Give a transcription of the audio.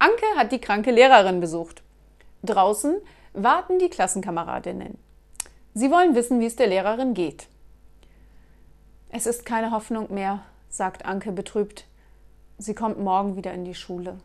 Anke hat die kranke Lehrerin besucht. Draußen warten die Klassenkameradinnen. Sie wollen wissen, wie es der Lehrerin geht. Es ist keine Hoffnung mehr, sagt Anke betrübt. Sie kommt morgen wieder in die Schule.